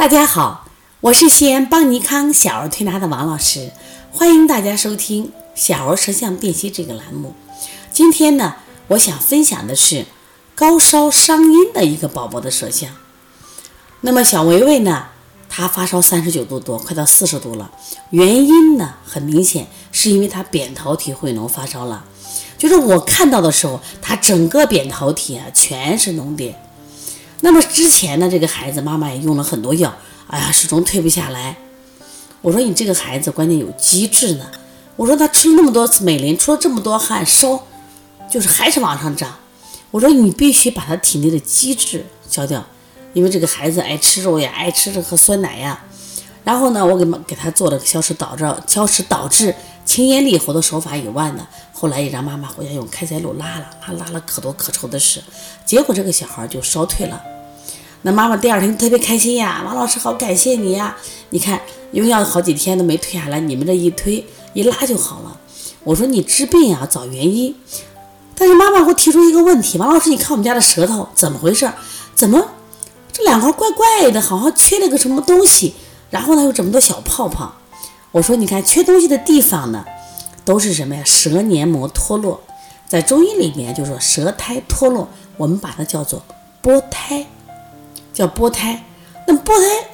大家好，我是西安邦尼康小儿推拿的王老师，欢迎大家收听小儿舌象辨析这个栏目。今天呢，我想分享的是高烧伤阴的一个宝宝的舌象。那么小维维呢，他发烧三十九度多，快到四十度了。原因呢，很明显是因为他扁桃体会脓发烧了。就是我看到的时候，他整个扁桃体啊全是脓点。那么之前呢，这个孩子妈妈也用了很多药，哎呀，始终退不下来。我说你这个孩子关键有积滞呢。我说他吃了那么多次美林，出了这么多汗，烧就是还是往上涨。我说你必须把他体内的积滞消掉，因为这个孩子爱吃肉呀，爱吃这个酸奶呀。然后呢，我给给他做了个消食导致消食导致清咽利喉的手法以外呢，后来也让妈妈回家用开塞露拉了，他拉了可多可稠的屎，结果这个小孩就烧退了。那妈妈第二天特别开心呀，王老师好感谢你呀！你看用药好几天都没退下来，你们这一推一拉就好了。我说你治病呀找原因，但是妈妈给我提出一个问题，王老师你看我们家的舌头怎么回事？怎么这两块怪怪的，好像缺了个什么东西？然后呢有这么多小泡泡？我说你看缺东西的地方呢，都是什么呀？舌黏膜脱落，在中医里面就说舌苔脱落，我们把它叫做剥胎。叫剥胎，那剥胎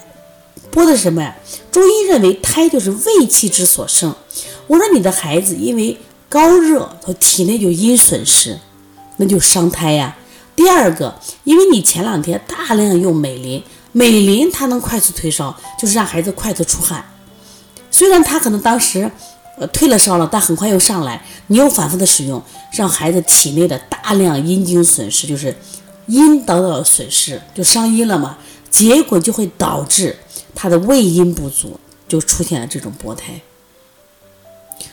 剥的是什么呀？中医认为胎就是胃气之所生。我说你的孩子因为高热，他体内就阴损失，那就伤胎呀。第二个，因为你前两天大量用美林，美林它能快速退烧，就是让孩子快速出汗。虽然他可能当时呃退了烧了，但很快又上来，你又反复的使用，让孩子体内的大量阴经损失，就是。阴得到了损失，就伤阴了嘛，结果就会导致他的胃阴不足，就出现了这种薄胎。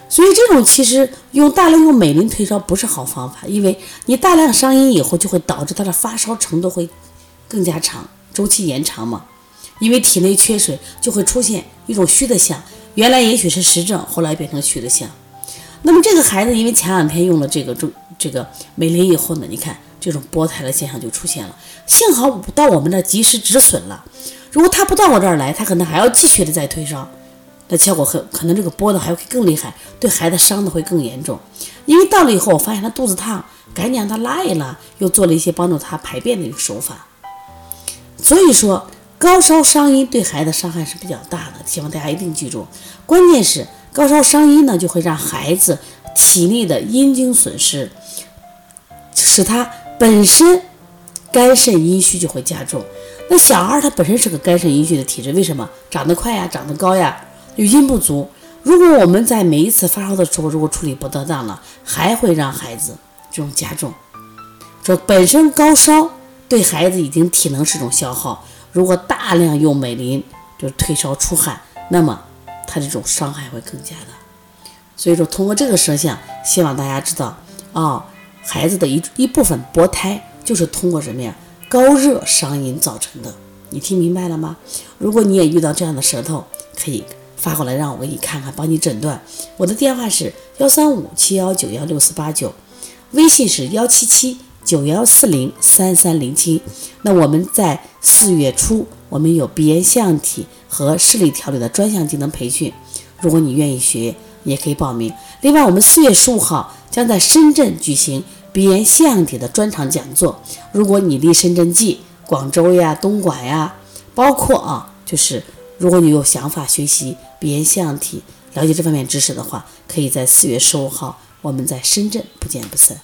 所以这种其实用大量用美林退烧不是好方法，因为你大量伤阴以后，就会导致他的发烧程度会更加长，周期延长嘛。因为体内缺水，就会出现一种虚的象，原来也许是实症，后来变成虚的象。那么这个孩子因为前两天用了这个中这个美林以后呢，你看。这种剥胎的现象就出现了，幸好到我们这及时止损了。如果他不到我这儿来，他可能还要继续的再退烧，那效果很可能这个剥的还会更厉害，对孩子伤的会更严重。因为到了以后，我发现他肚子烫，赶紧让他拉一拉，又做了一些帮助他排便的一个手法。所以说，高烧伤阴对孩子伤害是比较大的，希望大家一定记住。关键是高烧伤阴呢，就会让孩子体内的阴经损失，使他。本身肝肾阴虚就会加重，那小孩他本身是个肝肾阴虚的体质，为什么长得快呀，长得高呀，有阴不足？如果我们在每一次发烧的时候，如果处理不得当了，还会让孩子这种加重。说本身高烧对孩子已经体能是一种消耗，如果大量用美林就退烧出汗，那么他这种伤害会更加的。所以说，通过这个舌象，希望大家知道啊。孩子的一一部分薄胎就是通过什么呀？高热伤阴造成的，你听明白了吗？如果你也遇到这样的舌头，可以发过来让我给你看看，帮你诊断。我的电话是幺三五七幺九幺六四八九，微信是幺七七九幺四零三三零七。那我们在四月初，我们有鼻炎象体和视力调理的专项技能培训，如果你愿意学，也可以报名。另外，我们四月十五号。将在深圳举行鼻炎腺样体的专场讲座。如果你离深圳近，广州呀、东莞呀，包括啊，就是如果你有想法学习鼻炎腺样体，了解这方面知识的话，可以在四月十五号，我们在深圳不见不散。